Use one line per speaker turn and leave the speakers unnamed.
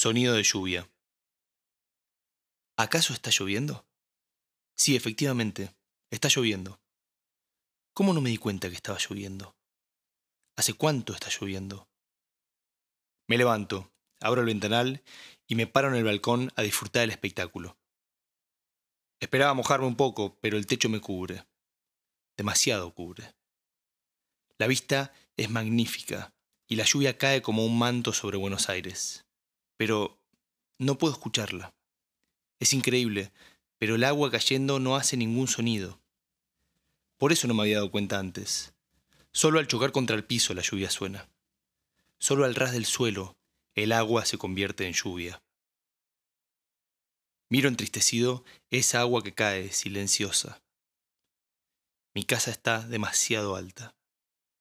Sonido de lluvia. ¿Acaso está lloviendo? Sí, efectivamente, está lloviendo. ¿Cómo no me di cuenta que estaba lloviendo? ¿Hace cuánto está lloviendo? Me levanto, abro el ventanal y me paro en el balcón a disfrutar del espectáculo. Esperaba mojarme un poco, pero el techo me cubre. Demasiado cubre. La vista es magnífica y la lluvia cae como un manto sobre Buenos Aires. Pero no puedo escucharla. Es increíble, pero el agua cayendo no hace ningún sonido. Por eso no me había dado cuenta antes. Solo al chocar contra el piso la lluvia suena. Solo al ras del suelo el agua se convierte en lluvia. Miro entristecido esa agua que cae silenciosa. Mi casa está demasiado alta.